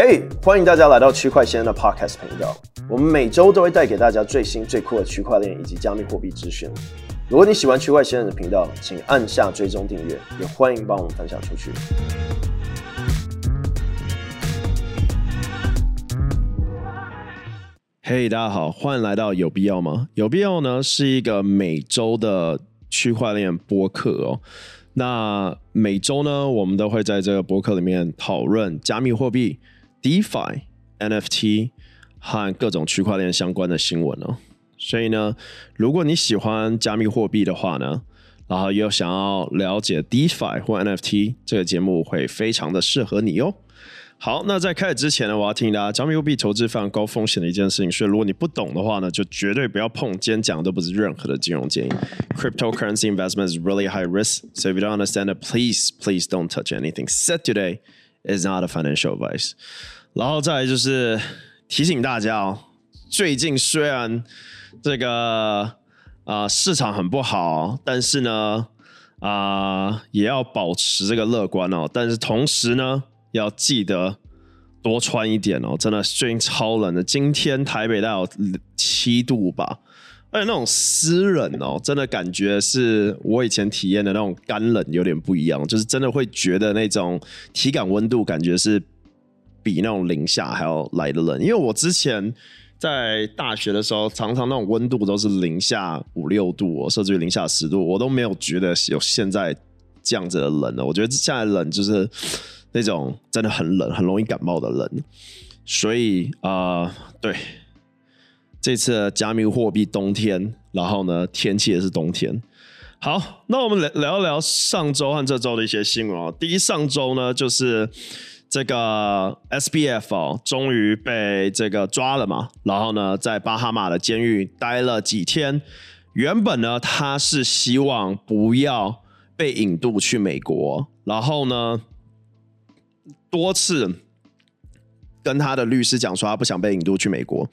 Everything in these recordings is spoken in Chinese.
嘿欢迎大家来到区块先生的 Podcast 频道。我们每周都会带给大家最新最酷的区块链以及加密货币资讯。如果你喜欢区块先生的频道，请按下追踪订阅，也欢迎帮我们分享出去。嘿大家好，欢迎来到有必要吗？有必要呢，是一个每周的区块链播客哦。那每周呢，我们都会在这个播客里面讨论加密货币。DeFi、NFT 和各种区块链相关的新闻哦，所以呢，如果你喜欢加密货币的话呢，然后又想要了解 DeFi 或 NFT，这个节目会非常的适合你哦。好，那在开始之前呢，我要提醒大家，加密货币投资非常高风险的一件事情，所以如果你不懂的话呢，就绝对不要碰。今天讲的都不是任何的金融建议。Cryptocurrency investment is really high risk, so if you don't understand it, please, please don't touch anything set today. Is not a financial advice。然后再来就是提醒大家哦，最近虽然这个啊、市场很不好，但是呢啊、也要保持这个乐观哦。但是同时呢，要记得多穿一点哦。真的最近超冷的，今天台北大概有七度吧。而且那种湿冷哦，真的感觉是我以前体验的那种干冷有点不一样，就是真的会觉得那种体感温度感觉是比那种零下还要来的冷。因为我之前在大学的时候，常常那种温度都是零下五六度，哦甚至于零下十度，我都没有觉得有现在这样子的冷了。我觉得现在冷就是那种真的很冷，很容易感冒的冷。所以啊、对。这次加密货币冬天，然后呢，天气也是冬天。好，那我们来聊聊上周和这周的一些新闻哦。第一，上周呢，就是这个 SBF 哦，终于被这个抓了嘛。然后呢，在巴哈马的监狱待了几天。原本呢，他是希望不要被引渡去美国，然后呢，多次跟他的律师讲说，他不想被引渡去美国。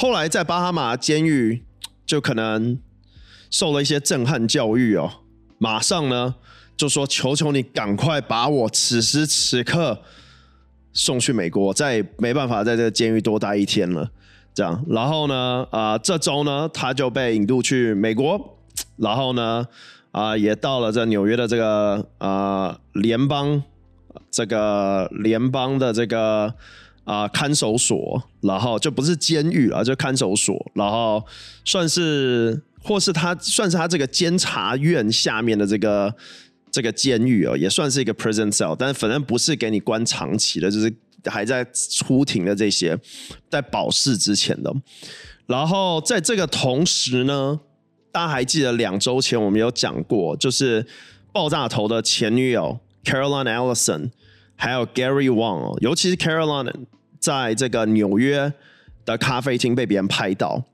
后来在巴哈马监狱就可能受了一些震撼教育哦，马上呢就说：“求求你赶快把我此时此刻送去美国，再没办法在这个监狱多待一天了。”这样，然后呢，啊、呃，这周呢他就被引渡去美国，然后呢，啊、也到了这纽约的这个啊、呃、联邦这个联邦的这个。啊、看守所，然后就不是监狱啊，就看守所，然后算是或是他算是他这个监察院下面的这个这个监狱哦，也算是一个 prison cell，但反正不是给你关长期的，就是还在出庭的这些，在保释之前的。然后在这个同时呢，大家还记得两周前我们有讲过，就是爆炸头的前女友 Caroline Ellison，还有 Gary Wang 哦，尤其是 Caroline。在这个纽约的咖啡厅被别人拍到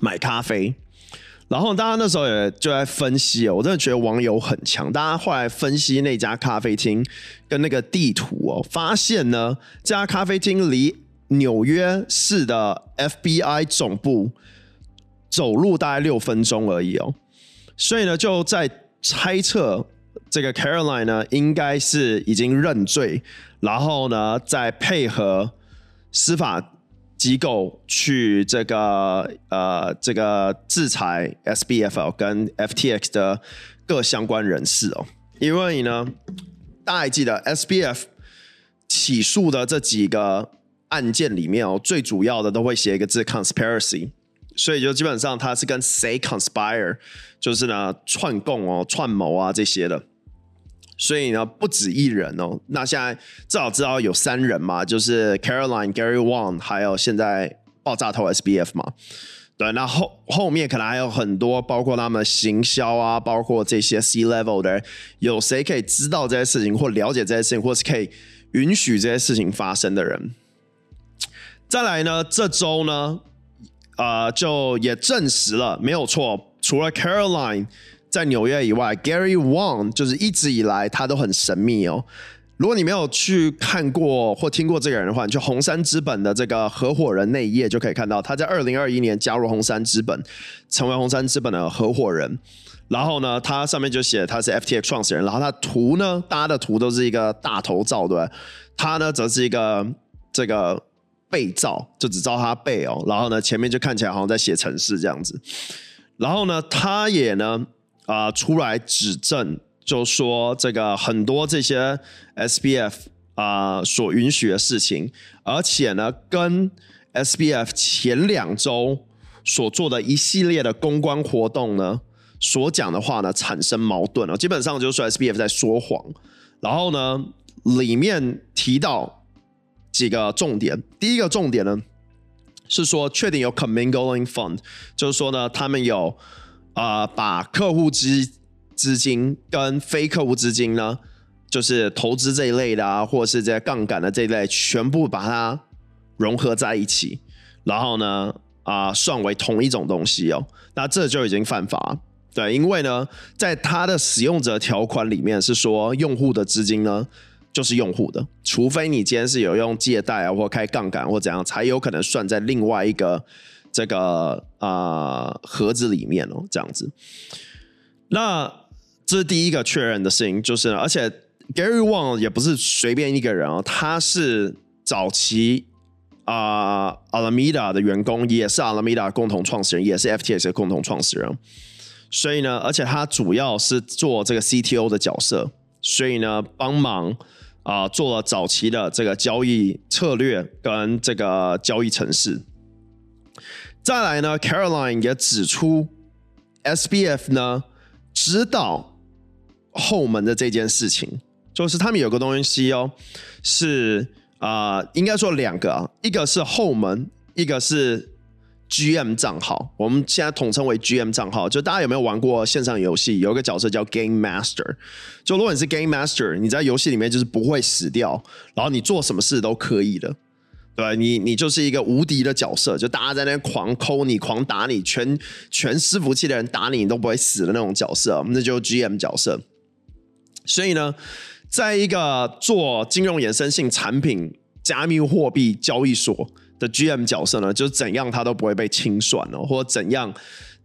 买咖啡，然后大家那时候也就在分析，我真的觉得网友很强。大家后来分析那家咖啡厅跟那个地图哦，发现呢，这家咖啡厅离纽约市的 FBI 总部走路大概六分钟而已哦，所以呢，就在猜测这个 Caroline 呢，应该是已经认罪。然后呢，再配合司法机构去这个呃这个制裁 SBF 跟 FTX 的各相关人士哦，因为呢，大家还记得 SBF 起诉的这几个案件里面哦，最主要的都会写一个字 conspiracy，所以就基本上他是跟谁 conspire，就是呢串供哦、串谋啊这些的。所以呢，不止一人哦。那现在至少知道有三人嘛，就是 Caroline、Gary Wang，还有现在爆炸头 SBF 嘛。对，那后后面可能还有很多，包括他们行销啊，包括这些 C level 的人，有谁可以知道这些事情，或了解这些事情，或是可以允许这些事情发生的人？再来呢，这周呢，呃，就也证实了，没有错，除了 Caroline。在纽约以外，Gary Wang 就是一直以来他都很神秘哦。如果你没有去看过或听过这个人的话，你去红杉资本的这个合伙人那一页就可以看到，他在二零二一年加入红杉资本，成为红杉资本的合伙人。然后呢，他上面就写他是 FTX 创始人。然后他图呢，大家的图都是一个大头照，对吧？他呢则是一个这个背照，就只照他背哦。然后呢，前面就看起来好像在写程式这样子。然后呢，他也呢啊、出来指证，就说这个很多这些 SBF 啊、所允许的事情，而且呢跟 SBF 前两周所做的一系列的公关活动呢，所讲的话呢产生矛盾了。基本上就是说 SBF 在说谎。然后呢，里面提到几个重点。第一个重点呢是说，确定有 commingling fund，就是说呢，他们有、呃、把客户资资金跟非客户资金呢，就是投资这一类的啊，或者是这些杠杆的这一类，全部把它融合在一起，然后呢啊、算为同一种东西哦，那这就已经犯法。对，因为呢，在它的使用者条款里面是说，用户的资金呢就是用户的，除非你今天是有用借贷啊，或开杠杆或怎样，才有可能算在另外一个这个啊、盒子里面哦，这样子。那这是第一个确认的事情，就是而且 Gary Wang 也不是随便一个人哦，他是早期啊、呃、Alameda 的员工，也是 Alameda 共同创始人，也是 FTX 的共同创始人。所以呢，而且他主要是做这个 CTO 的角色，所以呢，帮忙啊、做了早期的这个交易策略跟这个交易程式。再来呢，Caroline 也指出，SBF 呢知道后门的这件事情，就是他们有个东西哦，是啊、应该说两个啊，一个是后门，一个是。GM 账号，我们现在统称为 GM 账号。就大家有没有玩过线上游戏？有一个角色叫 Game Master。就如果你是 Game Master，你在游戏里面就是不会死掉，然后你做什么事都可以的，对，你你就是一个无敌的角色，就大家在那边狂抠你、狂打你，全全伺服器的人打你，你都不会死的那种角色，那就是 GM 角色。所以呢，在一个做金融衍生性产品、加密货币交易所。的 GM 角色呢，就是怎样他都不会被清算哦，或者怎样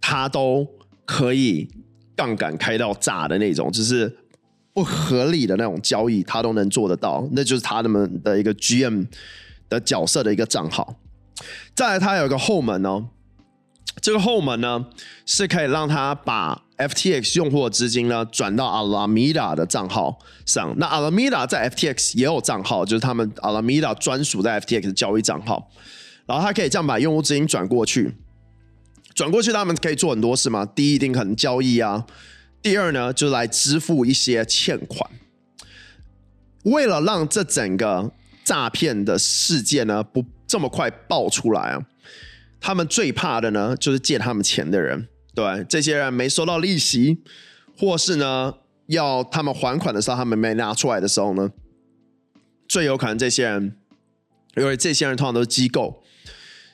他都可以杠杆开到炸的那种，就是不合理的那种交易，他都能做得到，那就是他们的一个 GM 的角色的一个账号。再来，他有一个后门哦，这个后门呢是可以让他把 FTX 用户的资金呢转到 Alameda 的账号上，那 Alameda 在 FTX 也有账号，就是他们 Alameda 专属在 FTX 的交易账号，然后他可以这样把用户资金转过去，转过去他们可以做很多事嘛。第一，一定可能交易啊；第二呢，就来支付一些欠款。为了让这整个诈骗的事件呢不这么快爆出来啊，他们最怕的呢就是借他们钱的人。对，这些人没收到利息，或是呢要他们还款的时候，他们没拿出来的时候呢，最有可能这些人，因为这些人通常都是机构，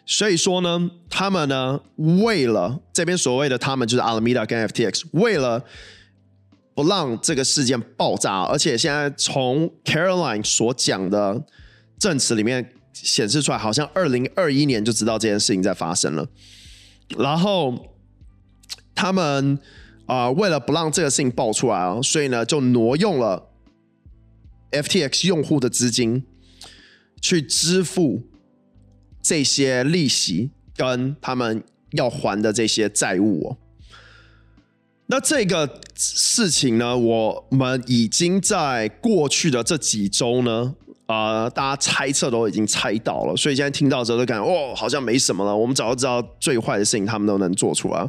所以说呢，他们呢为了这边所谓的他们就是 Alameda 跟 FTX，为了不让这个事件爆炸，而且现在从 Caroline 所讲的证词里面显示出来，好像二零二一年就知道这件事情在发生了，然后。他们啊、为了不让这个事情爆出来啊，所以呢，就挪用了 FTX 用户的资金去支付这些利息跟他们要还的这些债务哦。那这个事情呢，我们已经在过去的这几周呢，啊、大家猜测都已经猜到了，所以现在听到之后都感觉哦，好像没什么了。我们早就知道最坏的事情，他们都能做出来。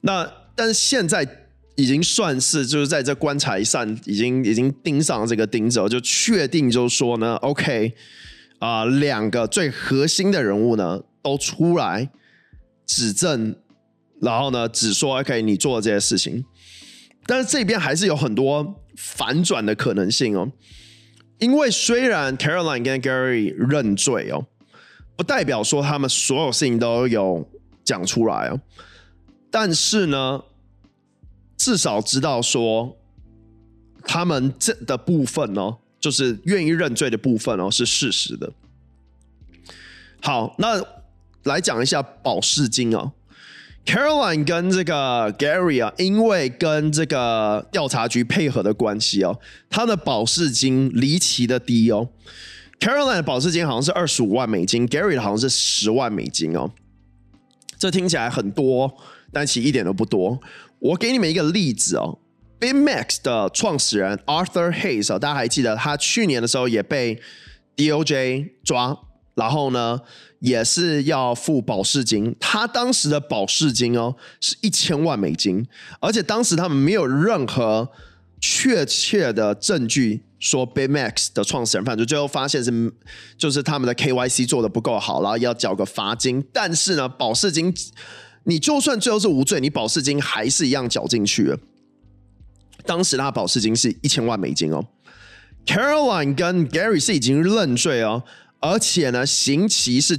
那但是现在已经算是就是在这棺材上已经已经钉上了这个钉子，就确定就是说呢，OK 啊、两个最核心的人物呢都出来指证，然后呢只说 OK 你做了这些事情，但是这边还是有很多反转的可能性哦，因为虽然 Caroline 跟 Gary 认罪哦，不代表说他们所有事情都有讲出来哦。但是呢，至少知道说，他们这的部分呢，就是愿意认罪的部分哦，是事实的。好，那来讲一下保释金哦。Caroline 跟这个 Gary 啊，因为跟这个调查局配合的关系哦，他的保释金离奇的低哦。Caroline 的保释金好像是二十五万美金，Gary 的好像是十万美金哦。这听起来很多，但其实一点都不多。我给你们一个例子哦，BIMAX 的创始人 Arthur Hayes 哦，大家还记得他去年的时候也被 DOJ 抓，然后呢也是要付保释金。他当时的保释金哦是一千万美金，而且当时他们没有任何确切的证据。说 BitMEX 的创始人犯罪，最后发现是就是他们的 KYC 做的不够好，然后要缴个罚金。但是呢，保释金你就算最后是无罪，你保释金还是一样缴进去了。当时他的保释金是一千万美金哦。Caroline 跟 Gary 是已经认罪哦，而且呢，刑期是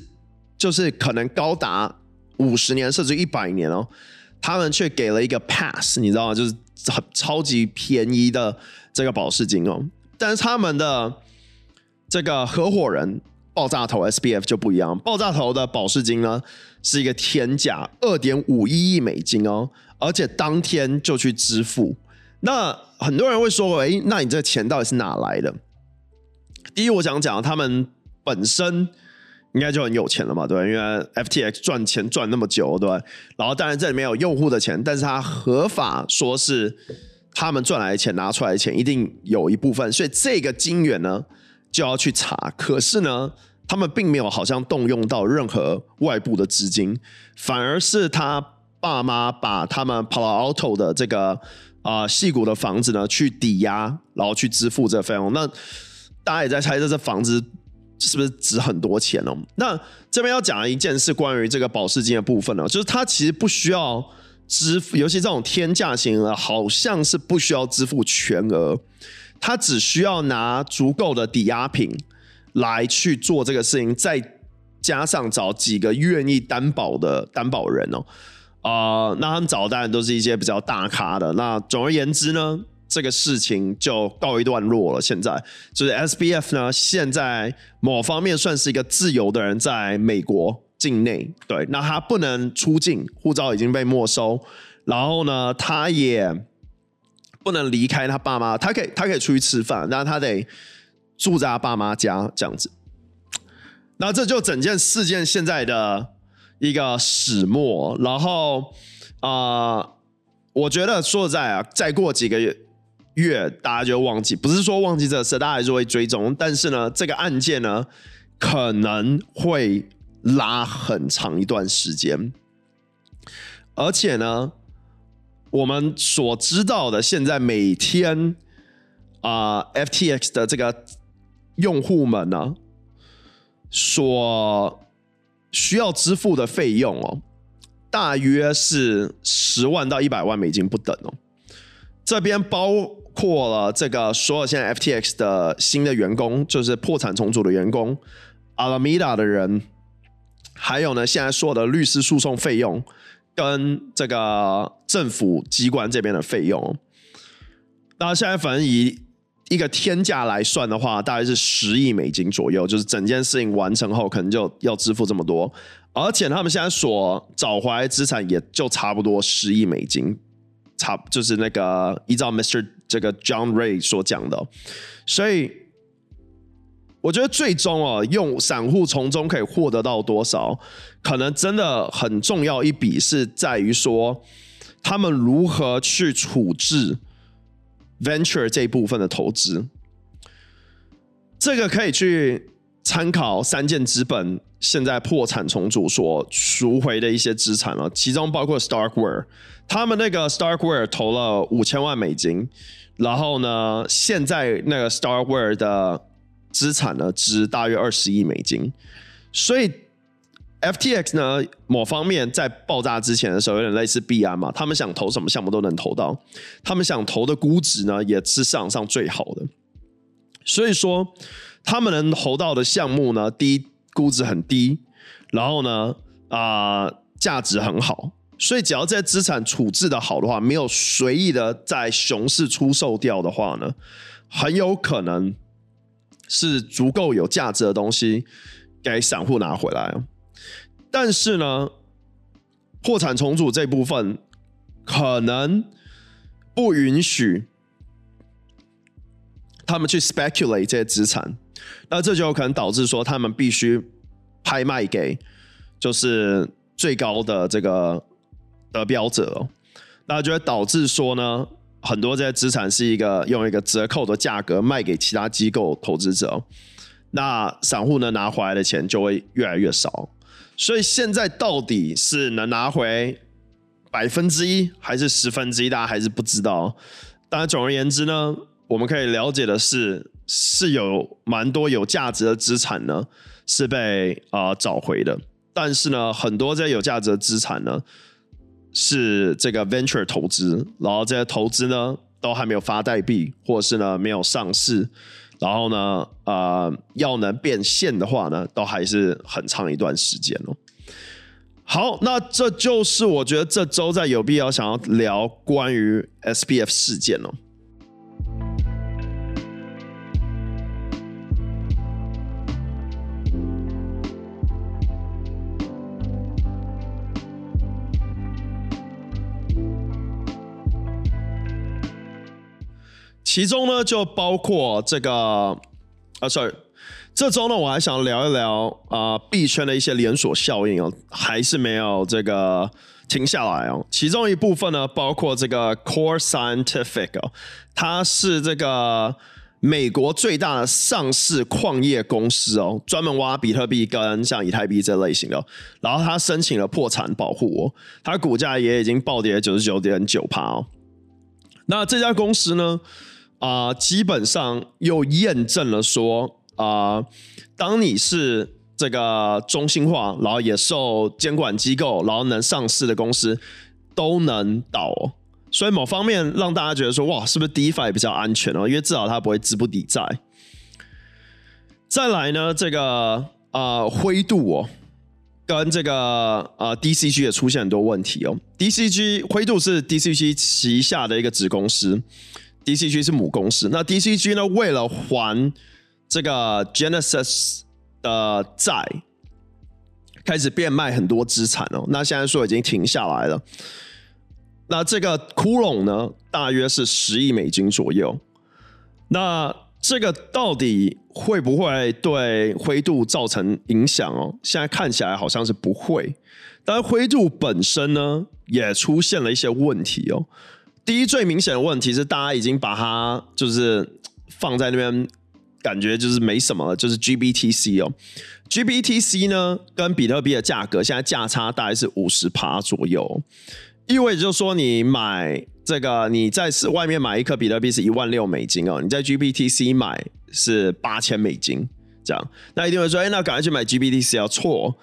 就是可能高达五十年甚至一百年哦，他们却给了一个 pass，你知道吗？就是很超级便宜的这个保释金哦。但是他们的这个合伙人爆炸头 SBF 就不一样，爆炸头的保释金呢是一个天价二点五一亿美金哦，而且当天就去支付。那很多人会说，哎，那你这钱到底是哪来的？第一，我想讲他们本身应该就很有钱了嘛，对，因为 FTX 赚钱赚那么久，对。然后当然这里面有用户的钱，但是他合法说是。他们赚来的钱拿出来的钱一定有一部分，所以这个金源呢就要去查。可是呢，他们并没有好像动用到任何外部的资金，反而是他爸妈把他们 Palo Alto 的这个啊细谷的房子呢去抵押，然后去支付这费用。那大家也在猜测这房子是不是值很多钱哦？那这边要讲的一件事，关于这个保释金的部分呢，就是他其实不需要。支付，尤其这种天价型的，好像是不需要支付全额，他只需要拿足够的抵押品来去做这个事情，再加上找几个愿意担保的担保人哦，啊、那他们找的当然都是一些比较大咖的。那总而言之呢，这个事情就告一段落了。现在就是 SBF 呢，现在某方面算是一个自由的人，在美国。境内对，那他不能出境，护照已经被没收，然后呢，他也不能离开他爸妈，他可以他可以出去吃饭，但他得住在他爸妈家这样子。那这就整件事件现在的一个始末。然后啊、我觉得说实在啊，再过几个月，月大家就忘记，不是说忘记这事，大家还是会追踪。但是呢，这个案件呢，可能会。拉很长一段时间，而且呢，我们所知道的，现在每天啊、，FTX 的这个用户们呢，所需要支付的费用哦，大约是十万到一百万美金不等哦。这边包括了这个所有现在 FTX 的新的员工，就是破产重组的员工，Alameda 的人。还有呢，现在所有的律师诉讼费用跟这个政府机关这边的费用，那现在反正以一个天价来算的话，大概是十亿美金左右，就是整件事情完成后，可能就要支付这么多。而且他们现在所找回来资产也就差不多十亿美金，差就是那个依照 Mr. 这个 John Ray 所讲的，所以。我觉得最终哦，用散户从中可以获得到多少，可能真的很重要一笔是在于说，他们如何去处置 venture 这一部分的投资。这个可以去参考三箭资本现在破产重组所赎回的一些资产了，其中包括 Starkware，他们那个 Starkware 投了五千万美金，然后呢，现在那个 Starkware 的。资产呢，值大约二十亿美金，所以 FTX 呢，某方面在爆炸之前的时候，有点类似币安嘛，他们想投什么项目都能投到，他们想投的估值呢，也是市场上最好的，所以说他们能投到的项目呢，第一估值很低，然后呢，啊、价值很好，所以只要这些资产处置的好的话，没有随意的在熊市出售掉的话呢，很有可能。是足够有价值的东西给散户拿回来，但是呢，破产重组这部分可能不允许他们去 speculate 这些资产，那这就有可能导致说他们必须拍卖给就是最高的这个得标者，那就会导致说呢，很多这些资产是一个用一个折扣的价格卖给其他机构投资者，那散户呢拿回来的钱就会越来越少，所以现在到底是能拿回百分之一还是十分之一，大家还是不知道。当然，总而言之呢，我们可以了解的是，是有蛮多有价值的资产呢是被啊、找回的，但是呢，很多这些有价值的资产呢是这个 venture 投资，然后这些投资呢都还没有发代币，或是呢没有上市，然后呢呃要能变现的话呢，都还是很长一段时间哦。好，那这就是我觉得这周在有必要想要聊关于 SBF 事件哦。其中呢，就包括这个啊，sorry。这周呢，我还想聊一聊啊，币圈的一些连锁效应哦，还是没有这个停下来哦。其中一部分呢，包括这个 Core Scientific 哦，它是这个美国最大的上市矿业公司哦，专门挖比特币跟像以太币这类型的。然后它申请了破产保护哦，它股价也已经暴跌九十九点九趴哦。那这家公司呢，啊，基本上又验证了说。啊、当你是这个中心化，然后也受监管机构，然后能上市的公司都能倒，所以某方面让大家觉得说，哇，是不是 DeFi 比较安全哦？因为至少它不会资不抵债。再来呢，这个呃灰度哦，跟这个呃 DCG 也出现很多问题哦。DCG 灰度是 DCG 旗下的一个子公司，DCG 是母公司。那 DCG 呢，为了还这个 Genesis 的债开始变卖很多资产哦，那现在说已经停下来了。那这个窟窿呢，大约是十亿美金左右。那这个到底会不会对灰度造成影响哦？现在看起来好像是不会。但灰度本身呢，也出现了一些问题哦。第一，最明显的问题是，大家已经把它就是放在那边。感觉就是没什么了，就是 GBTC 哦，GBTC 呢跟比特币的价格现在价差大概是五十趴左右，意味着就是说你买这个你在外面买一颗比特币是一万六美金哦，你在 GBTC 买是八千美金这样，那一定会说，哎，那赶快去买 GBTC 要错，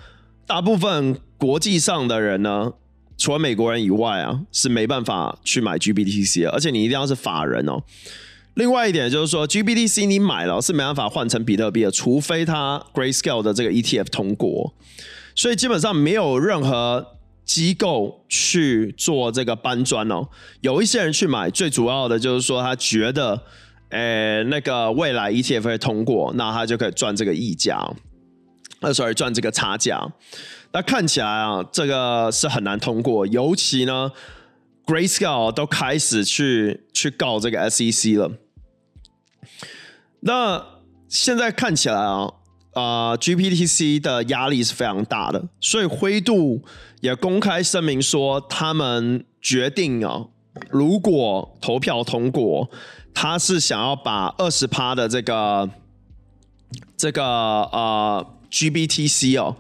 大部分国际上的人呢，除了美国人以外啊，是没办法去买 GBTC 的，而且你一定要是法人哦。另外一点就是说，GBTC 你买了是没办法换成比特币的，除非它 Grayscale 的这个 ETF 通过，所以基本上没有任何机构去做这个搬砖哦。有一些人去买，最主要的就是说他觉得，诶，那个未来 ETF 会通过，那他就可以赚这个溢价，呃，sorry，赚这个差价。那看起来啊，这个是很难通过，尤其呢，Grayscale 都开始去去告这个 SEC 了。那现在看起来啊，啊、GBTC 的压力是非常大的，所以灰度也公开声明说，他们决定啊，如果投票通过，他是想要把二十趴的这个这个呃 GBTC 哦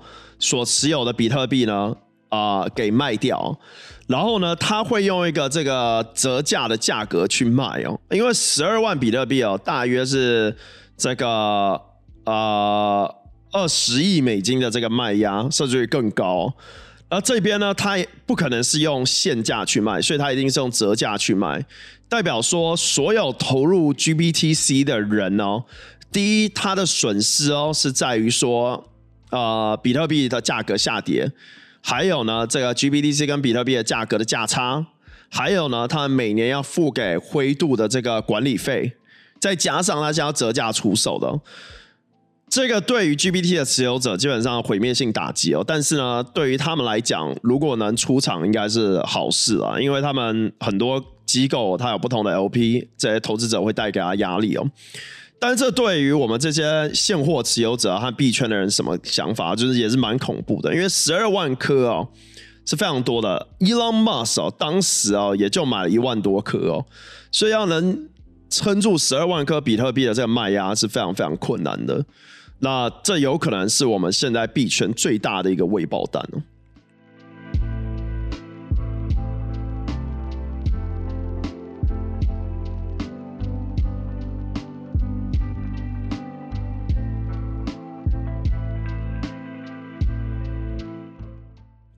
所持有的比特币呢啊、给卖掉。然后呢，他会用一个这个折价的价格去卖哦，因为十二万比特币哦，大约是这个呃二十亿美金的这个卖压，甚至于更高。而这边呢，他也不可能是用现价去卖，所以他一定是用折价去卖，代表说所有投入 GBTC 的人哦，第一，他的损失哦是在于说，呃，比特币的价格下跌。还有呢，这个 GBTC 跟比特币的价格的价差，还有呢，他们每年要付给灰度的这个管理费，再加上他将要折价出手的，这个对于 GBT 的持有者基本上毁灭性打击哦。但是呢，对于他们来讲，如果能出场，应该是好事啊，因为他们很多机构，它有不同的 LP，这些投资者会带给他压力哦。但这对于我们这些现货持有者和币圈的人什么想法？就是也是蛮恐怖的，因为十二万颗哦是非常多的。Elon Musk 哦，当时哦也就买了一万多颗哦，所以要能撑住十二万颗比特币的这个卖压是非常非常困难的。那这有可能是我们现在币圈最大的一个未爆弹哦。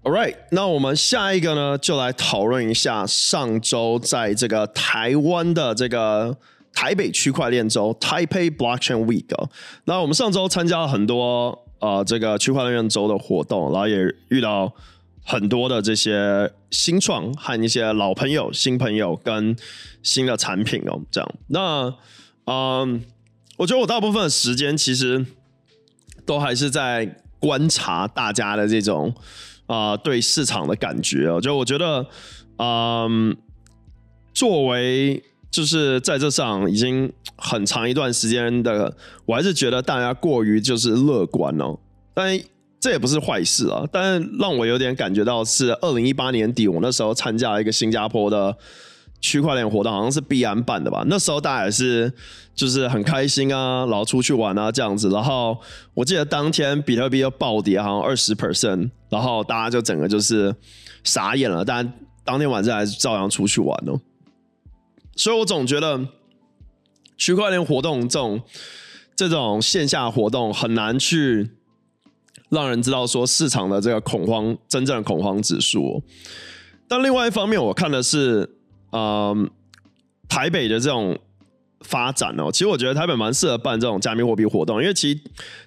All right，那我们下一个呢，就来讨论一下上周在这个台湾的这个台北区块链周 Taipei Blockchain Week。那我们上周参加了很多呃这个区块链周的活动，然后也遇到很多的这些新创和一些老朋友、新朋友跟新的产品哦。这样，那嗯，我觉得我大部分的时间其实都还是在观察大家的这种。啊、呃，对市场的感觉哦，就我觉得，嗯，作为就是在这上已经很长一段时间的，我还是觉得大家过于就是乐观哦。但这也不是坏事啊。但让我有点感觉到是二零一八年底，我那时候参加了一个新加坡的。区块链活动好像是币安办的吧？那时候大家也是就是很开心啊，然后出去玩啊这样子。然后我记得当天比特币又暴跌，好像二十 percent，然后大家就整个就是傻眼了。但当天晚上还是照样出去玩哦。所以我总觉得区块链活动这种这种线下活动很难去让人知道说市场的这个恐慌真正的恐慌指数。但另外一方面，我看的是。嗯，台北的这种发展哦，其实我觉得台北蛮适合办这种加密货币活动，因为其实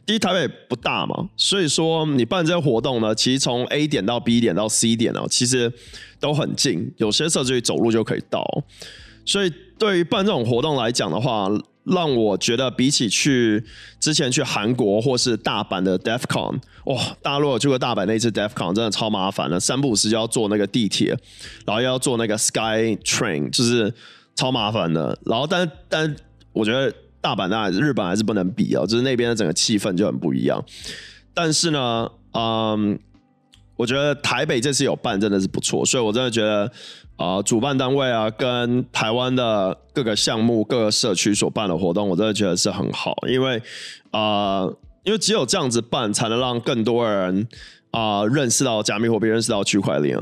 第一台北不大嘛，所以说你办这些活动呢，其实从 A 点到 B 点到 C 点哦，其实都很近，有些甚至于走路就可以到。所以对于办这种活动来讲的话，让我觉得比起去之前去韩国或是大阪的 DEFCON，哇，大家如果去过大阪那次 DEFCON，真的超麻烦的，三不五时就要坐那个地铁，然后又要坐那个 Sky Train，就是超麻烦的。然后但但我觉得大阪当然日本还是不能比啊，就是那边的整个气氛就很不一样。但是呢，嗯，我觉得台北这次有办真的是不错，所以我真的觉得。啊、主办单位啊，跟台湾的各个项目、各个社区所办的活动，我真的觉得是很好，因为啊、因为只有这样子办，才能让更多人啊、呃、认识到加密货币，认识到区块链。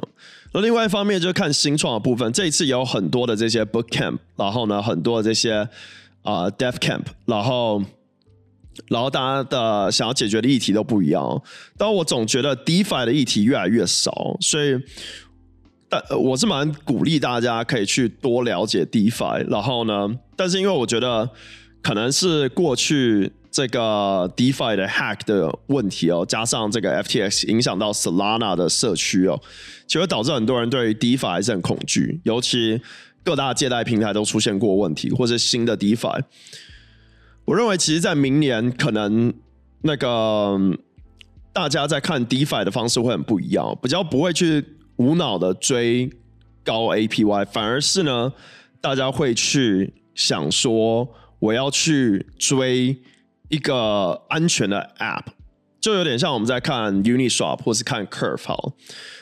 那另外一方面，就是看新创的部分，这一次有很多的这些 boot camp，然后呢，很多的这些啊、dev camp，然后然后大家的想要解决的议题都不一样。但我总觉得 DeFi 的议题越来越少，所以。但我是蛮鼓励大家可以去多了解 DeFi，然后呢，但是因为我觉得可能是过去这个 DeFi 的 hack 的问题哦，加上这个 FTX 影响到 Solana 的社区哦，其实会导致很多人对于 DeFi 还是很恐惧，尤其各大借贷平台都出现过问题，或是新的 DeFi。我认为，其实，在明年可能那个大家在看 DeFi 的方式会很不一样，比较不会去。无脑的追高 APY，反而是呢，大家会去想说，我要去追一个安全的 App，就有点像我们在看 Uniswap 或是看 Curve 好，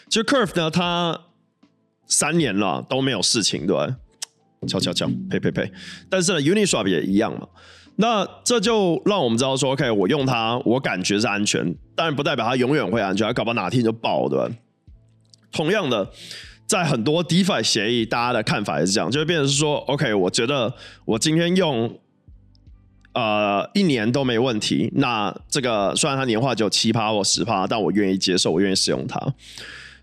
其实 Curve 呢，它三年了都没有事情，对吧？敲敲敲，呸呸呸！但是呢，Uniswap 也一样嘛。那这就让我们知道说，OK，我用它，我感觉是安全，当然不代表它永远会安全，它搞不好哪天就爆，对吧？同样的，在很多 DeFi 协议，大家的看法也是这样，就会变成是说，OK，我觉得我今天用呃一年都没问题，那这个虽然它年化只有七趴或十趴，但我愿意接受，我愿意使用它。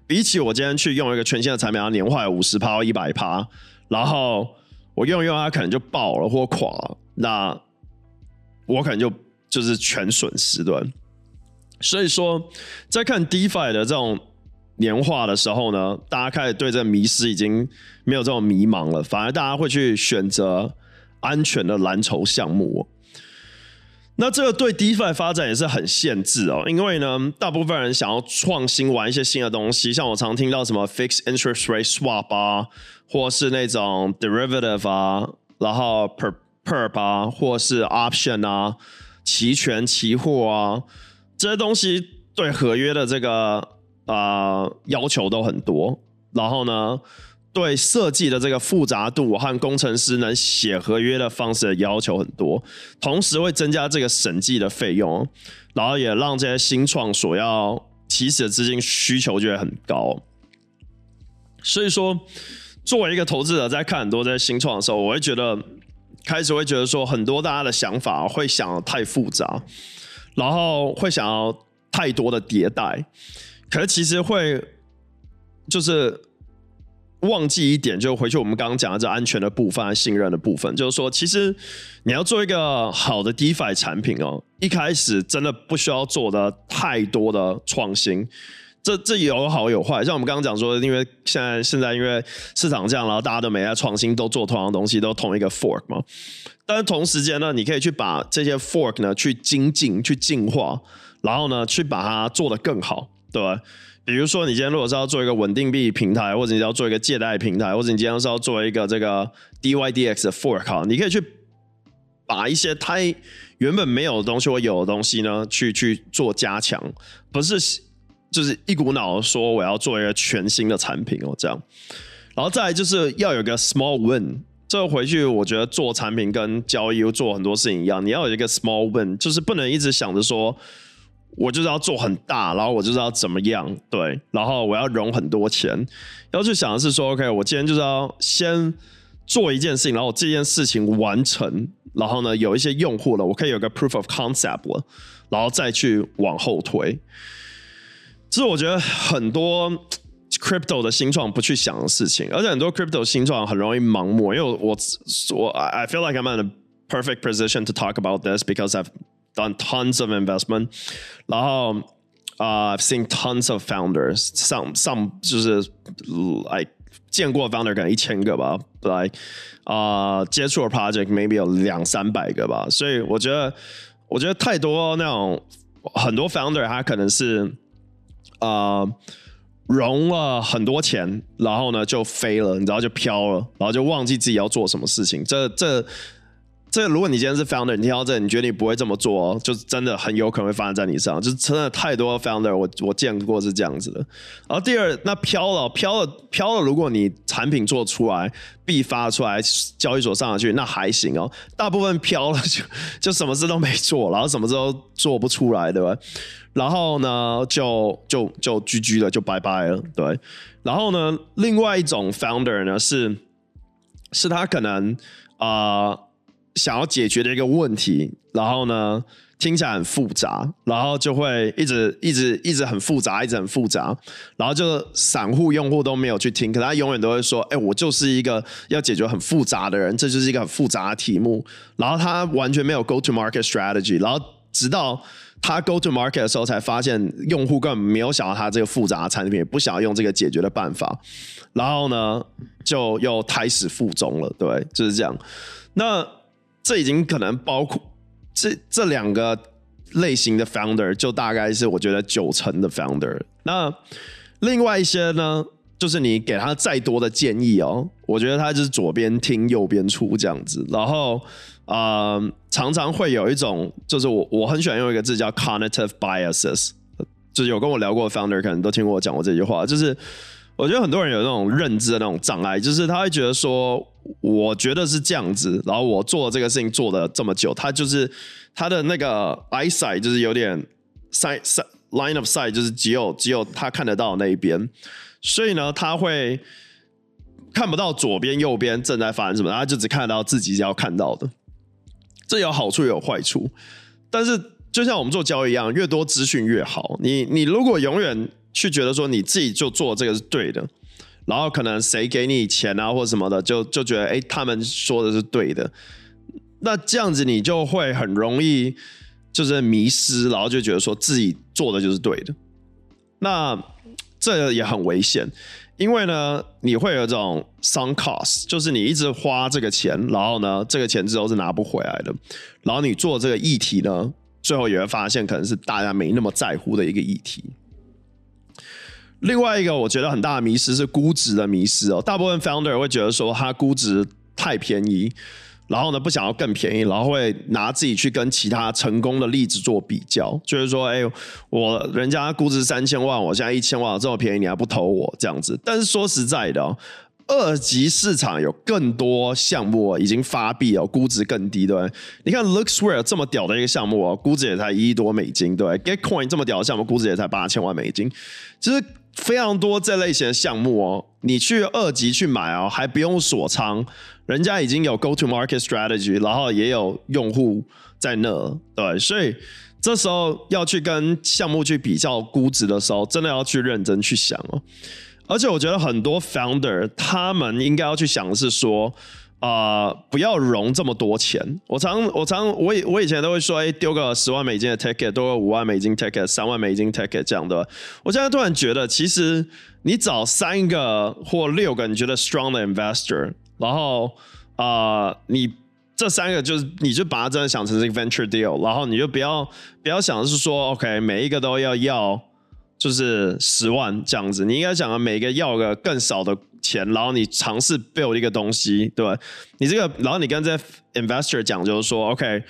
比起我今天去用一个全新的产品，它年化有五十趴或一百趴，然后我用一用它可能就爆了或垮了，那我可能就就是全损失对。所以说，在看 DeFi 的这种。年化的时候呢，大家开始对这迷失已经没有这种迷茫了，反而大家会去选择安全的蓝筹项目。那这个对 DeFi 发展也是很限制哦，因为呢，大部分人想要创新玩一些新的东西，像我常听到什么 Fixed Interest Rate Swap 啊，或是那种 Derivative 啊，然后 Per perp 啊，或是 option 啊，期权、期货啊，这些东西对合约的这个啊、呃、要求都很多。然后呢，对设计的这个复杂度和工程师能写合约的方式的要求很多，同时会增加这个审计的费用，然后也让这些新创所要起始的资金需求就会很高。所以说，作为一个投资者，在看很多这些新创的时候，我会觉得开始会觉得说，很多大家的想法会想得太复杂，然后会想要太多的迭代，可是其实会就是。忘记一点，就回去我们刚刚讲的这安全的部分信任的部分，就是说，其实你要做一个好的 DeFi 产品哦，一开始真的不需要做的太多的创新，这这有好有坏。像我们刚刚讲说，因为现在现在因为市场这样，然后大家都没在创新，都做同样的东西，都同一个 fork 嘛。但是同时间呢，你可以去把这些 fork 呢去精进、去进化，然后呢去把它做得更好，对吧？比如说，你今天如果是要做一个稳定币平台，或者你要做一个借贷平台，或者你今天是要做一个这个 DYDX 的 fork，哈你可以去把一些它原本没有的东西或有的东西呢，去去做加强，不是就是一股脑的说我要做一个全新的产品哦，这样。然后再来就是要有个 small win，这回去我觉得做产品跟交易做很多事情一样，你要有一个 small win，就是不能一直想着说。我就是要做很大，然后我就是要怎么样，对，然后我要融很多钱，要去想的是说，OK，我今天就是要先做一件事情，然后这件事情完成，然后呢，有一些用户了，我可以有个 proof of concept 了，然后再去往后推。这是我觉得很多 crypto 的新创不去想的事情，而且很多 crypto 新创很容易盲目，因为我我 I feel like I'm in a perfect position to talk about this because I've done tons of investment，然后啊、uh,，I've seen tons of founders，上上就是 like 见过 founder 可能一千个吧，like 啊、uh, 接触的 project maybe 有两三百个吧，所以我觉得我觉得太多那种很多 founder 他可能是 啊融、了很多钱，然后呢就飞了，你知道就飘了，然后就忘记自己要做什么事情，这这。这如果你今天是 founder，你听到这，你觉得你不会这么做，哦，就真的很有可能会发生在你身上。就真的太多 founder，我我见过是这样子的。然后第二，那飘了飘了飘了，如果你产品做出来，币发出来，交易所上去，那还行哦。大部分飘了就 就什么事都没做，然后什么事都做不出来，对吧？然后呢，就就就 GG 了，就拜拜了，对。然后呢，另外一种 founder 呢是是他可能啊。想要解决的一个问题，然后呢，听起来很复杂，然后就会一直一直一直很复杂，一直很复杂，然后就散户用户都没有去听，可他永远都会说：“哎，我就是一个要解决很复杂的人，这就是一个很复杂的题目。”然后他完全没有 go to market strategy，然后直到他 go to market 的时候，才发现用户根本没有想到他这个复杂的产品，也不想要用这个解决的办法，然后呢，就又胎死腹中了。对，就是这样。那。这已经可能包括这这两个类型的 founder，就大概是我觉得九成的 founder。那另外一些呢，就是你给他再多的建议哦，我觉得他就是左边听右边出这样子。然后、呃，常常会有一种，就是我我很喜欢用一个字叫 cognitive biases，就有跟我聊过 founder 可能都听过我讲过这句话，就是。我觉得很多人有那种认知的那种障碍，就是他会觉得说，我觉得是这样子，然后我做这个事情做了这么久，他就是他的那个 eyesight 就是有点 sight sight line of sight 就是只有只有他看得到那一边，所以呢，他会看不到左边右边正在发生什么，他就只看得到自己要看到的。这有好处也有坏处，但是就像我们做交易一样，越多资讯越好。你你如果永远去觉得说你自己就做这个是对的，然后可能谁给你钱啊或什么的，就就觉得哎他们说的是对的，那这样子你就会很容易就是迷失，然后就觉得说自己做的就是对的，那这也很危险，因为呢你会有这种 sunk cost，就是你一直花这个钱，然后呢这个钱之后是拿不回来的，然后你做这个议题呢，最后也会发现可能是大家没那么在乎的一个议题。另外一个我觉得很大的迷失是估值的迷失哦，大部分 founder 会觉得说它估值太便宜，然后呢不想要更便宜，然后会拿自己去跟其他成功的例子做比较，就是说，哎，我人家估值三千万，我现在一千万这么便宜，你还不投我这样子？但是说实在的哦。二级市场有更多项目已经发币了，估值更低，对？你看 LooksRare 这么屌的一个项目哦，估值也才一亿多美金，对？Gitcoin 这么屌的项目，估值也才八千万美金，其实非常多这类型的项目哦，你去二级去买哦，还不用锁仓，人家已经有 Go to Market Strategy，然后也有用户在那，对，所以这时候要去跟项目去比较估值的时候，真的要去认真去想哦。而且我觉得很多 founder 他们应该要去想的是说，啊、不要融这么多钱。我常我常我以我以前都会说，哎，丢个十万美金的 ticket，丢个五万美金 ticket，三万美金 ticket 这样的。我现在突然觉得，其实你找三个或六个你觉得 strong 的 investor，然后啊、你这三个就是你就把它真的想成是 venture deal，然后你就不要不要想的是说，OK，每一个都要要。就是十万这样子，你应该讲每一个要个更少的钱，然后你尝试 build 一个东西，对？你这个，然后你跟这 investor 讲，就是说，OK，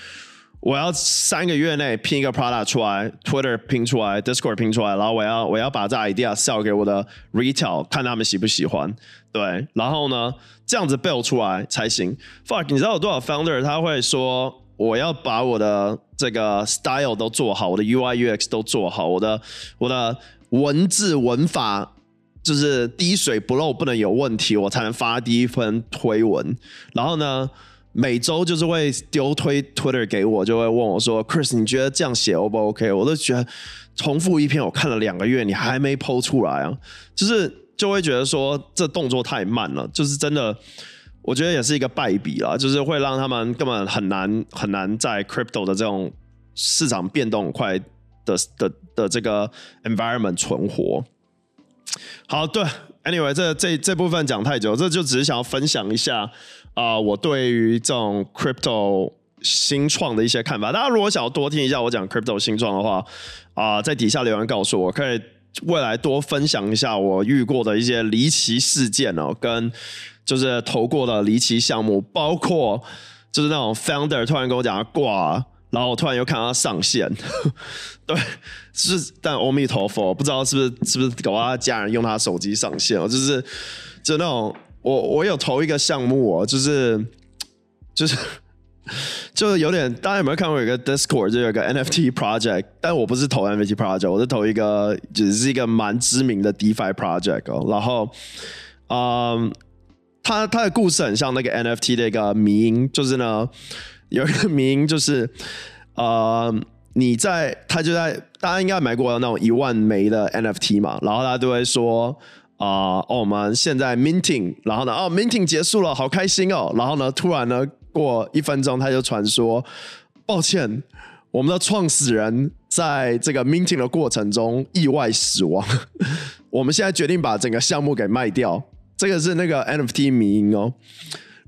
我要三个月内拼一个 product 出来，Twitter 拼出来，Discord 拼出来，然后我要我要把这 idea sell 给我的 retail，看他们喜不喜欢，对，然后呢，这样子 build 出来才行。Fuck，你知道有多少 founder 他会说？我要把我的这个 style 都做好，我的 UI UX 都做好，我的我的文字文法就是滴水不漏，不能有问题，我才能发第一份推文。然后呢，每周就是会丢推 Twitter 给我，就会问我说：“Chris，你觉得这样写 O 不 OK？” 我都觉得重复一篇我看了两个月，你还没 PO 出来啊，就是就会觉得说这动作太慢了，就是真的。我觉得也是一个败笔啦，就是会让他们根本很难很难在 crypto 的这种市场变动快的的的这个 environment 存活。好，对，anyway，这这这部分讲太久，这就只是想要分享一下啊、我对于这种 crypto 新创的一些看法。大家如果想要多听一下我讲 crypto 新创的话啊、在底下留言告诉我，可以未来多分享一下我遇过的一些离奇事件哦，跟。就是投过的离奇项目，包括就是那种 founder 突然跟我讲他挂，然后我突然又看他上线，对，是但阿弥陀佛，不知道是不是是不是搞到他家人用他手机上线哦，就是就那种我我有投一个项目哦，就是 就是 就是有点，大家有没有看过有个 Discord 就有个 NFT project，但我不是投 NFT project，我是投一个只是一个蛮知名的 DeFi project 哦，然后嗯。他他的故事很像那个 NFT 的一个迷因，就是呢，有一个迷因就是，呃，你在他就在大家应该买过那种一万枚的 NFT 嘛，然后他都会说啊、我们现在 minting，然后呢，哦，minting 结束了，好开心哦，然后呢，突然呢，过一分钟他就传说，抱歉，我们的创始人在这个 minting 的过程中意外死亡，我们现在决定把整个项目给卖掉。这个是那个 NFT 迷因哦，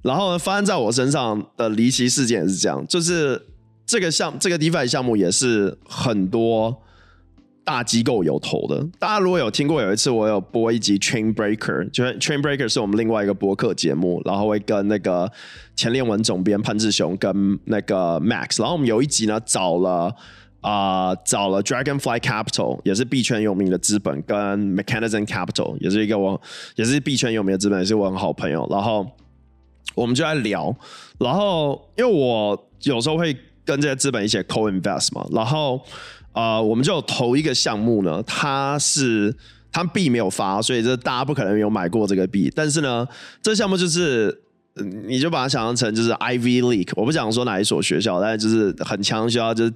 然后呢，发生在我身上的离奇事件也是这样，就是这个项这个 DeFi 项目也是很多大机构有投的。大家如果有听过，有一次我有播一集 Chain Breaker，就是 Chain Breaker 是我们另外一个播客节目，然后会跟那个前链文总编潘志雄跟那个 Max，然后我们有一集呢找了。啊、找了 Dragonfly Capital，也是币圈有名的资本，跟 Mechanism Capital，也是一个我，也是币圈有名的资本，也是我很好朋友。然后我们就在聊，然后因为我有时候会跟这些资本一起 co-invest 嘛，然后、啊，我们就投一个项目呢，它是它币没有发，所以这大家不可能有买过这个币，但是呢，这项目就是。你就把它想象成就是 Ivy League，我不想说哪一所学校，但是就是很强的学校，就是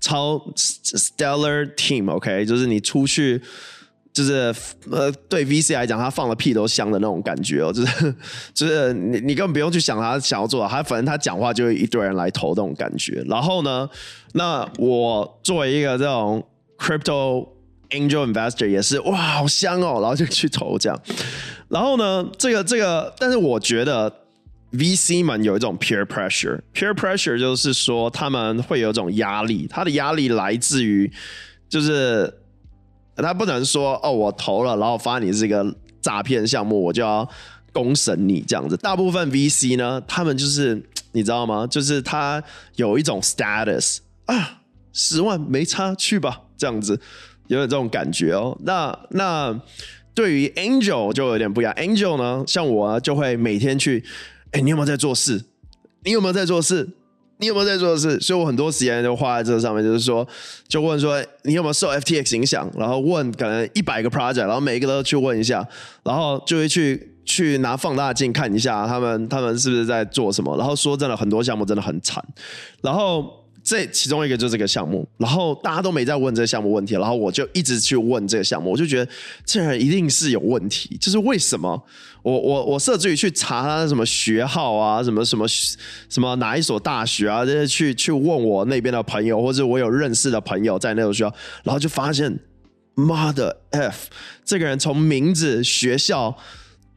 超 stellar team，OK，就是你出去，就是呃，对 VC 来讲，他放了屁都香的那种感觉哦，就是 就是你你根本不用去想他想要做，他反正他讲话就会一堆人来投那种感觉。然后呢，那我作为一个这种 crypto angel investor 也是哇，好香哦，然后就去投这样。然后呢，这个这个，但是我觉得。VC 们有一种 peer pressure，peer pressure 就是说他们会有一种压力，他的压力来自于，就是他不能说哦，我投了，然后发你是一个诈骗项目，我就要公审你这样子。大部分 VC 呢，他们就是你知道吗？就是他有一种 status 啊，十万没差，去吧，这样子有点这种感觉哦。那那对于 Angel 就有点不一样，Angel 呢，像我啊，就会每天去，哎，你有没有在做事？你有没有在做事？你有没有在做的事？所以我很多时间就花在这上面，就是说，就问说你有没有受 FTX 影响，然后问可能一百个 project，然后每一个都去问一下，然后就会去去拿放大镜看一下他们他们是不是在做什么。然后说真的，很多项目真的很惨，然后。这其中一个就是这个项目，然后大家都没在问这个项目问题，然后我就一直去问这个项目，我就觉得这人一定是有问题，就是为什么？我我我甚至于去查他什么学号啊，什么什么什么哪一所大学啊，这些去去问我那边的朋友，或者我有认识的朋友在那所学校，然后就发现，妈的 F，这个人从名字、学校、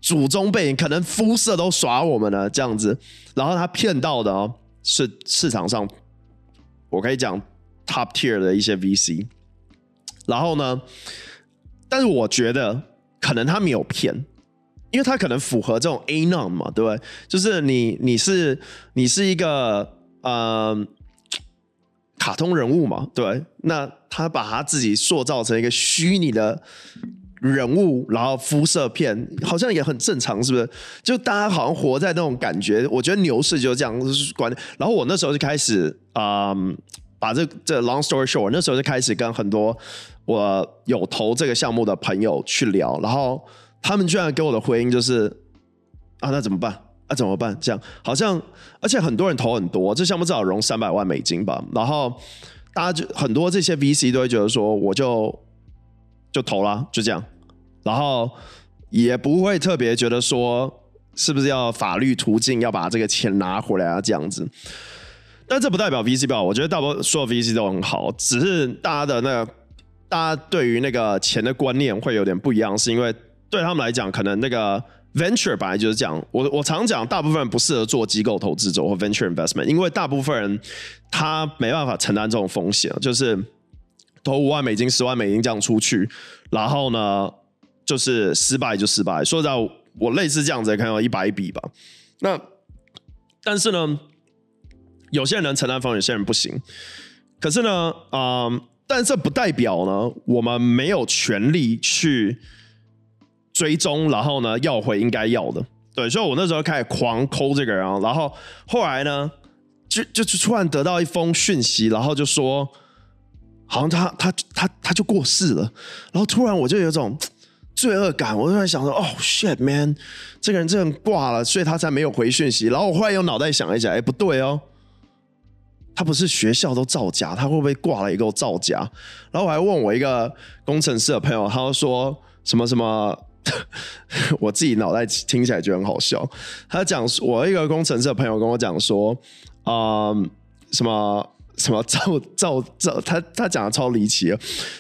祖宗辈，可能肤色都耍我们了这样子，然后他骗到的哦，是市场上。我可以讲 top tier 的一些 VC，然后呢，但是我觉得可能他没有骗，因为他可能符合这种 anon 嘛，对不对？就是你你是你是一个呃卡通人物嘛，对，那他把他自己塑造成一个虚拟的人物，然后肤色片，好像也很正常，是不是？就大家好像活在那种感觉。我觉得牛市就是这样是观念。然后我那时候就开始、嗯，把这这 long story short，那时候就开始跟很多我有投这个项目的朋友去聊，然后他们居然给我的回应就是啊，那怎么办？啊，怎么办？这样好像，而且很多人投很多，这项目至少融三百万美金吧。然后大家就很多这些 VC 都会觉得说，我就就投了，就这样。然后也不会特别觉得说是不是要法律途径要把这个钱拿回来啊这样子，但这不代表 VC 不好，我觉得大部分所有 VC 都很好，只是大家的那个大家对于那个钱的观念会有点不一样，是因为对他们来讲，可能那个 venture 本来就是这样。我我常讲，大部分人不适合做机构投资者或 venture investment，因为大部分人他没办法承担这种风险，就是投五万美金、十万美金这样出去，然后呢？就是失败就失败，说实在，我类似这样子，可能一百笔吧。那但是呢，有些人能承担风险，有些人不行。可是呢，啊、但这不代表呢，我们没有权利去追踪，然后呢，要回应该要的。对，所以我那时候开始狂抠这个人，然后后来呢，就就就突然得到一封讯息，然后就说，好像他他他他就过世了，然后突然我就有种。罪恶感，我就在想说，哦，shit man，这个人真的挂了，所以他才没有回讯息。然后我后来用脑袋想一下，哎，不对哦，他不是学校都造假，他会不会挂了也给我造假？然后我还问我一个工程师的朋友，他就说什么什么，我自己脑袋听起来就很好笑。他讲我一个工程师的朋友跟我讲说，嗯，什么什么造造造，他他讲的超离奇，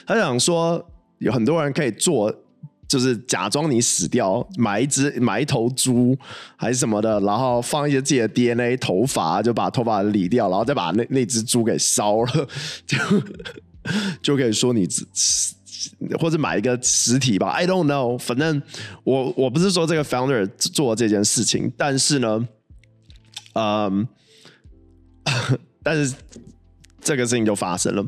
他讲说有很多人可以做。就是假装你死掉，买一只买一头猪还是什么的，然后放一些自己的 DNA 头发，就把头发理掉，然后再把那那只猪给烧了，就就可以说你或者买一个实体吧。I don't know，反正我我不是说这个 founder 做这件事情，但是呢，嗯，但是这个事情就发生了。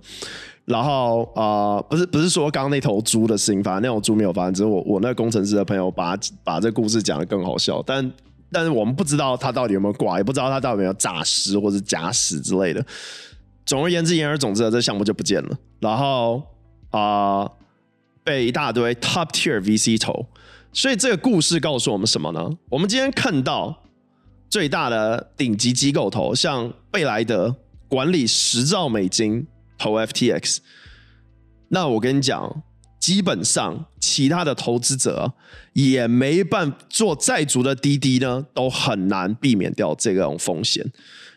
然后啊、不是不是说刚刚那头猪的事情，反正那头猪没有发生，只是我我那个工程师的朋友把把这故事讲得更好笑，但但是我们不知道他到底有没有挂，也不知道他到底有没有诈尸或者假死之类的。总而言之，言而总之，这项目就不见了。然后啊、被一大堆 top tier VC 投。所以这个故事告诉我们什么呢？我们今天看到最大的顶级机构投，像贝莱德管理十兆美金。投 FTX，那我跟你讲，基本上其他的投资者也没办做再足的滴滴呢，都很难避免掉这种风险，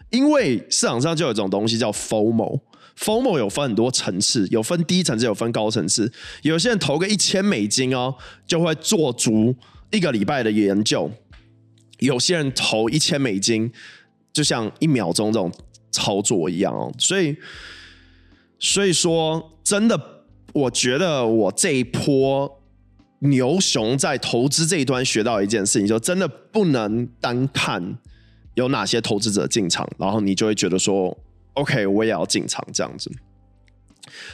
因为市场上就有一种东西叫 FOMO，FOMO 有分很多层次，有分低层次，有分高层次。有些人投个一千美金哦，就会做足一个礼拜的研究；有些人投一千美金，就像一秒钟这种操作一样哦，所以。所以说，真的，我觉得我这一波牛熊在投资这一端学到一件事情，就真的不能单看有哪些投资者进场，然后你就会觉得说，OK，我也要进场这样子。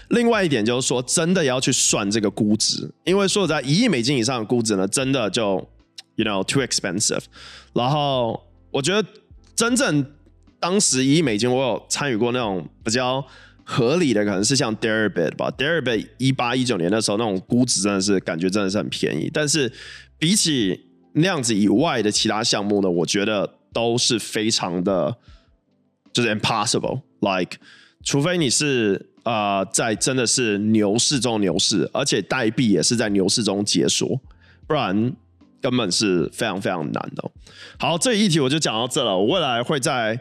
另外一点就是说，真的要去算这个估值，因为说在，一亿美金以上的估值呢，真的就，you know too expensive。然后我觉得真正当时一亿美金，我有参与过那种比较合理的，可能是像 d e r b i t 吧 d e r b i t 一八一九年的时候那种估值真的是感觉真的是很便宜，但是比起那样子以外的其他项目呢，我觉得都是非常的，就是 impossible，like 除非你是。啊、在真的是牛市中牛市，而且代币也是在牛市中解锁，不然根本是非常非常难的。好，这一题我就讲到这了，我未来会在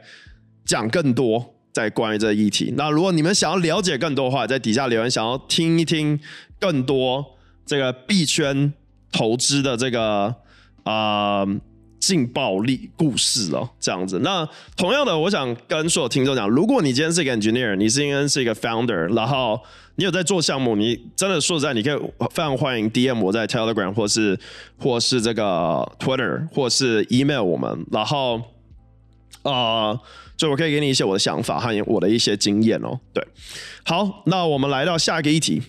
讲更多在关于这个议题。那如果你们想要了解更多的话，在底下留言，想要听一听更多这个币圈投资的这个啊。呃劲爆力故事哦，这样子。那同样的，我想跟所有听众讲，如果你今天是一个 engineer，你是应该是一个 founder，然后你有在做项目，你真的说实在，你可以非常欢迎 DM 我在 Telegram 或是或是这个 Twitter 或是 email 我们，然后呃，就我可以给你一些我的想法和我的一些经验哦。对，好，那我们来到下一个议题。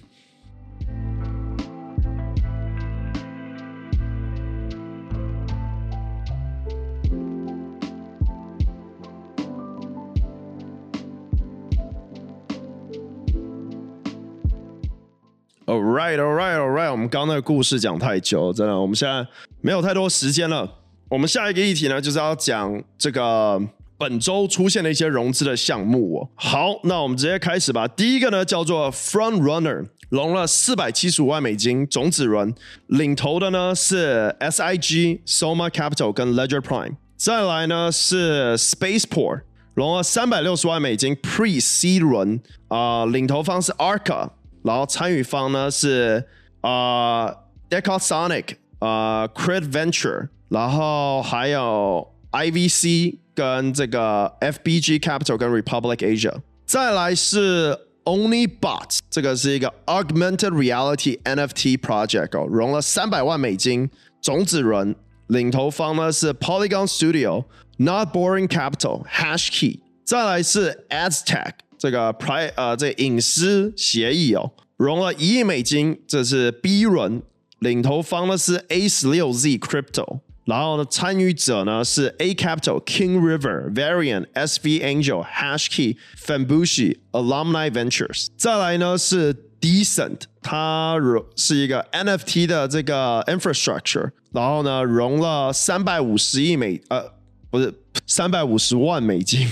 All right, all right, all right。我们刚刚那个故事讲太久，真的，我们现在没有太多时间了。我们下一个议题呢，就是要讲这个本周出现的一些融资的项目哦。好，那我们直接开始吧。第一个呢，叫做 Front Runner，融了四百七十五万美金种子轮，领头的呢是 SIG、Soma Capital 跟 Ledger Prime。再来呢是 Spaceport，融了三百六十万美金，Pre C 轮，啊、领头方是 Arca。然后参与方呢是啊、Decosonic 啊、呃、Crit Venture，然后还有 IVC 跟这个 FBG Capital 跟 Republic Asia。再来是 OnlyBot，这个是一个 Augmented Reality NFT Project 哦，融了三百万美金种子轮，领头方呢是 Polygon Studio、Not Boring Capital、Hashkey。再来是 Aztec。这个 pri 呃，这、隐私协议哦，融了一亿美金，这是 B 轮，领头方呢是 A 十六 Z Crypto，然后呢参与者呢是 A Capital、King River、Variant、SV Angel、Hashkey、Fenbushi、Alumni Ventures，再来呢是 Decent，它是一个 NFT 的这个 infrastructure，然后呢融了三百五十亿美呃不是三百五十万美金。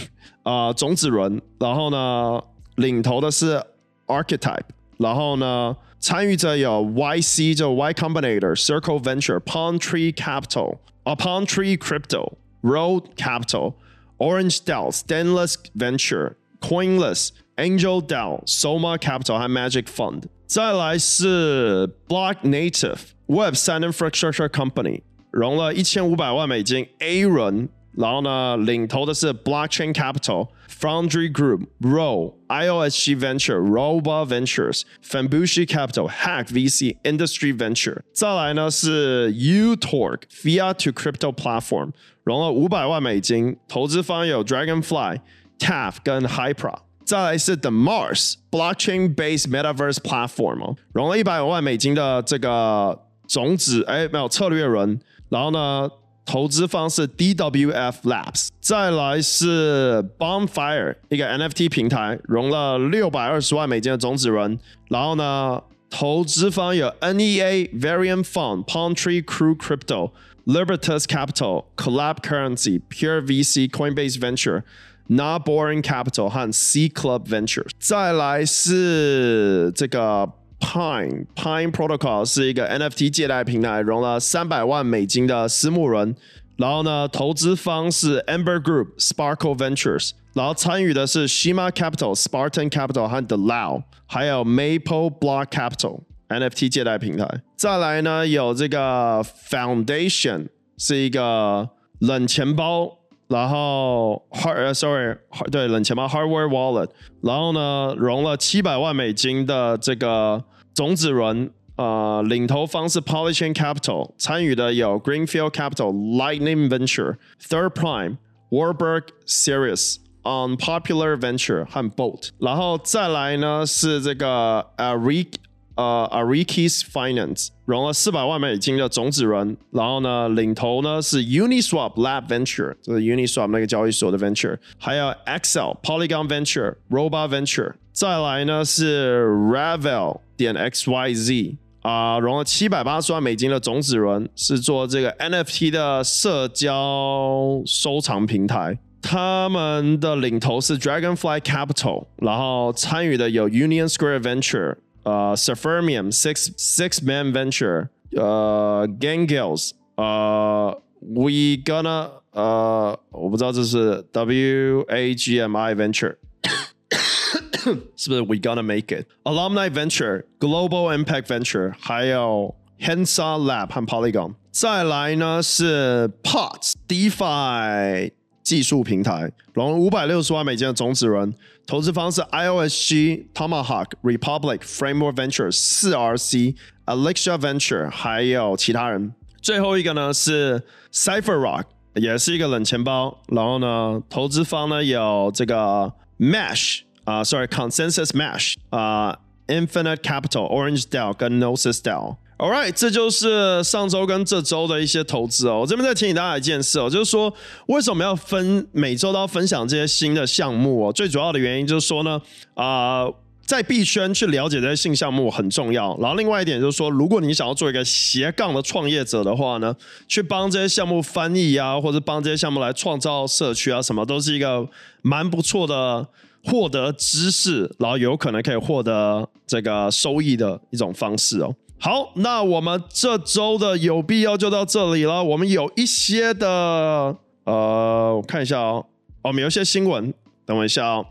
啊、种子轮，然后呢，领头的是 Archetype，然后呢，参与者有 YC 就 Y Combinator、Circle Venture、Palm Tree Capital、啊 Palm Tree Crypto、Road Capital、Orange DAO、Stainless Venture、Coinless、Angel DAO、Soma Capital 和 Magic Fund。再来是 Block Native Web 三 Infrastructure Company，融了一千五百万美金 A 轮。然后呢，领头的是 Blockchain Capital、 Foundry Group、Roll、IOSG Venture、Robo Ventures、Fenbushi Capital、Hack VC、Industry Venture。再来呢是 uTorque Fiat to Crypto Platform，融了五百万美金，投资方有 Dragonfly、TAF 跟 Hypera。再来是 The Mars Blockchain Based Metaverse Platform 哦，融了一百万美金的这个种子，哎，没有策略轮。然后呢， 投资方是 DWF Labs，再来是 Bonfire 一个 NFT 平台，融了六百二十万美金的种子轮。然后呢，投资方有 NEA Variant Fund、Palm Tree Crew Crypto、Libertas Capital、Collab Currency、Pure VC、Coinbase Venture、Not Boring Capital 和 C Club Venture。再来是这个。 Pine Pine Protocol 是一个 NFT 借贷平台，融了三百万美金的私募轮。然后呢，投资方是 Amber Group、Sparkle Ventures，然后参与的是 Shima Capital、Spartan Capital 和 The Lao，还有 Maple Block Capital NFT 借贷平台。再来呢，有这个 Foundation 是一个冷钱包。然后，hard，sorry，对，冷钱包 hardware wallet，然后呢，融了七百万美金的这个种子轮，呃，领头方是 Polychain Capital，参与的有 Greenfield Capital、Lightning Venture、Third Prime、 Warburg Series、Unpopular Venture 和 Bolt，然后再来呢是这个 Arik 呃 Arikis Finance 融了四百万美金的种子轮，然后呢领头呢是 Uniswap Lab Venture，就是 Uniswap 那个交易所的 Venture，还有 Accel Polygon Venture、Roba Venture，再来呢是 Ravel 点 XYZ。啊，融了七百八十万美金的种子轮，是做这个 NFT 的社交收藏平台。他们的领头是 Dragonfly Capital，然后参与的有 Union Square Venture、呃 Sefermium Six Six Man Venture、呃 Gangales、呃 We Gonna，呃我不知道这是 W A G M I Venture。是不是 We gonna make it? Alumni Venture, Global Impact Venture，还有 Hensa Lab 和 Polygon。再来呢是 Pots DeFi 技术平台，融五百六十万美金的种子轮， 投资方是 IOSG、Tomahawk、Republic、Framework Ventures、四 RC、Elixir Venture，还有其他人。最后一个呢是 Cipher Rock，也是一个冷钱包。然后呢，投资方呢有这个 Mesh 啊，Sorry Consensus Mesh 啊，Infinite Capital、Orange Dell 跟 Nosis Dell。All right，这就是上周跟这周的一些投资哦。我这边再提醒大家一件事哦，就是说为什么要分每周都要分享这些新的项目哦？最主要的原因就是说呢，啊、在币圈去了解这些新项目很重要。然后另外一点就是说，如果你想要做一个斜杠的创业者的话呢，去帮这些项目翻译啊，或者帮这些项目来创造社区啊，什么都是一个蛮不错的。获得知识，然后有可能可以获得这个收益的一种方式哦。好，那我们这周的有必要就到这里了。我们有一些的，呃，我看一下哦，我们有一些新闻，等我一下哦。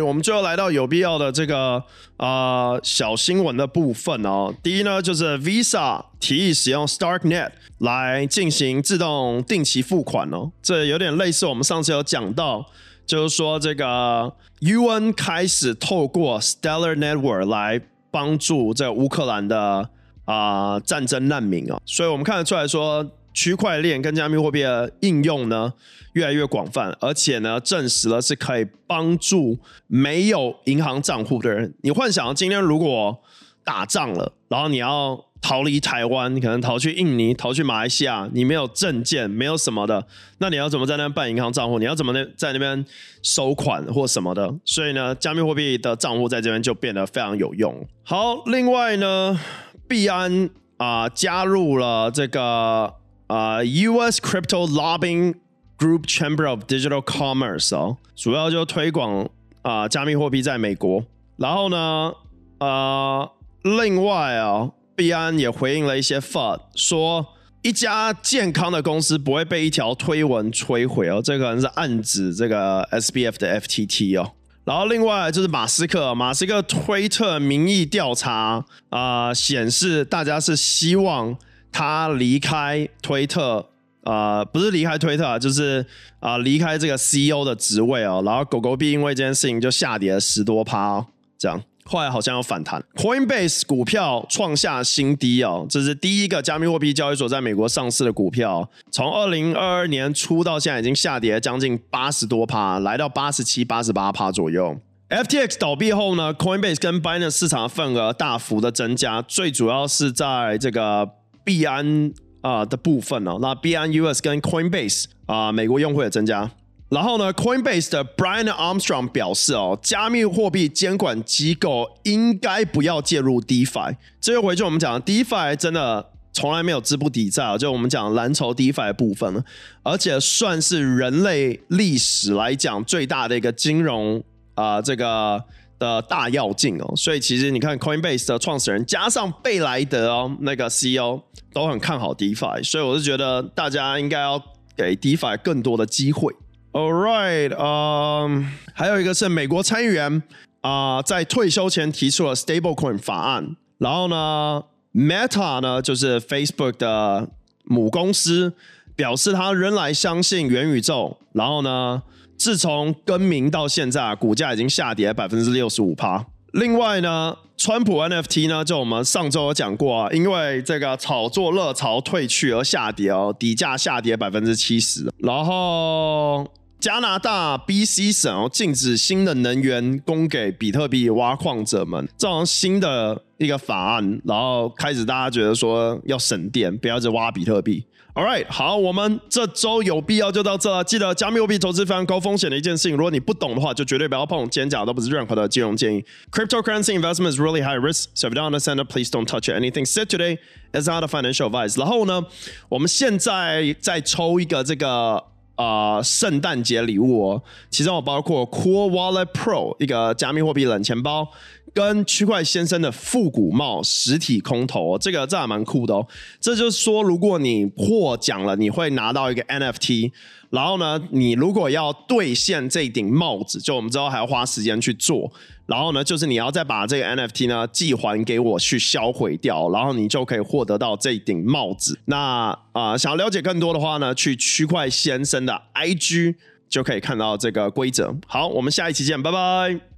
我们最后来到有必要的这个啊、小新闻的部分哦。第一呢，就是 Visa 提议使用 StarkNet 来进行自动定期付款哦。这有点类似我们上次有讲到，就是说这个 UN 开始透过 Stellar Network 来帮助这乌克兰的啊、战争难民哦。所以我们看得出来说。区块链跟加密货币的应用呢，越来越广泛，而且呢，证实了是可以帮助没有银行账户的人。你幻想今天如果打仗了，然后你要逃离台湾，你可能逃去印尼、逃去马来西亚，你没有证件，没有什么的，那你要怎么在那边办银行账户？你要怎么在那边收款或什么的？所以呢，加密货币的账户在这边就变得非常有用。好，另外呢，币安啊、加入了这个。啊、，U.S. Crypto Lobbying Group Chamber of Digital Commerce 哦，主要就推广啊、加密货币在美国。然后呢，呃、另外啊，币安也回应了一些 FUD，说一家健康的公司不会被一条推文摧毁哦，这可能是暗指这个 SBF 的 FTT 哦。然后另外就是马斯克，马斯克推特民意调查啊显示大家是希望。他离开推特，呃，不是离开推特啊，就是啊，呃，离开这个 CEO 的职位哦。然后狗狗币因为这件事情就下跌了十多趴哦，这样后来好像有反弹。Coinbase 股票创下新低哦，这是第一个加密货币交易所在美国上市的股票，从二零二二年初到现在已经下跌将近八十多趴，来到八十七、八十八趴左右。FTX 倒闭后呢，Coinbase 跟 Binance 市场份额大幅的增加，最主要是在这个。币安啊的部分哦，那币安 US 跟 Coinbase 啊，美国用户也增加。然后呢，Coinbase 的 Brian Armstrong 表示哦，加密货币监管机构应该不要介入 DeFi。这又回去我们讲，DeFi 真的从来没有资不抵债啊，就我们讲蓝筹 DeFi 的部分，而且算是人类历史来讲最大的一个金融啊、这个。的大跃进哦，所以其实你看 Coinbase 的创始人加上贝莱德哦，那个 CEO 都很看好 DeFi，所以我是觉得大家应该要给 DeFi 更多的机会。All right，嗯、还有一个是美国参议员啊、在退休前提出了 Stablecoin 法案，然后呢，Meta 呢就是 Facebook 的母公司，表示他仍然相信元宇宙。然后呢，自从更名到现在，股价已经下跌百分之六十五趴。另外呢，川普 NFT 呢，就我们上周有讲过啊，因为这个炒作热潮退去而下跌哦，底价下跌百分之七十。然后加拿大 BC 省，禁止新的能源供给比特币挖矿者们，这种新的一个法案，然后开始大家觉得说要省电，不要再挖比特币。All right，好，我们这周有必要就到这了。记得加密货币投资非常高风险的一件事情，如果你不懂的话，就绝对不要碰。今天讲都不是任何的金融建议。Cryptocurrency investment is really high risk, so if you don't understand it, please don't touch. Anything said today is not a financial advice. 然后呢，我们现在再抽一个这个啊、呃、圣诞节礼物哦，其中我包括 Cool Wallet Pro 一个加密货币冷钱包。跟区块先生的复古帽实体空投，这个这还蛮酷的哦。这就是说，如果你获奖了，你会拿到一个 NFT。然后呢，你如果要兑现这顶帽子，就我们之后还要花时间去做。然后呢，就是你要再把这个 NFT 呢寄还给我去销毁掉，然后你就可以获得到这顶帽子。那啊、想要了解更多的话呢，去区块先生的 IG 就可以看到这个规则。好，我们下一期见，拜拜。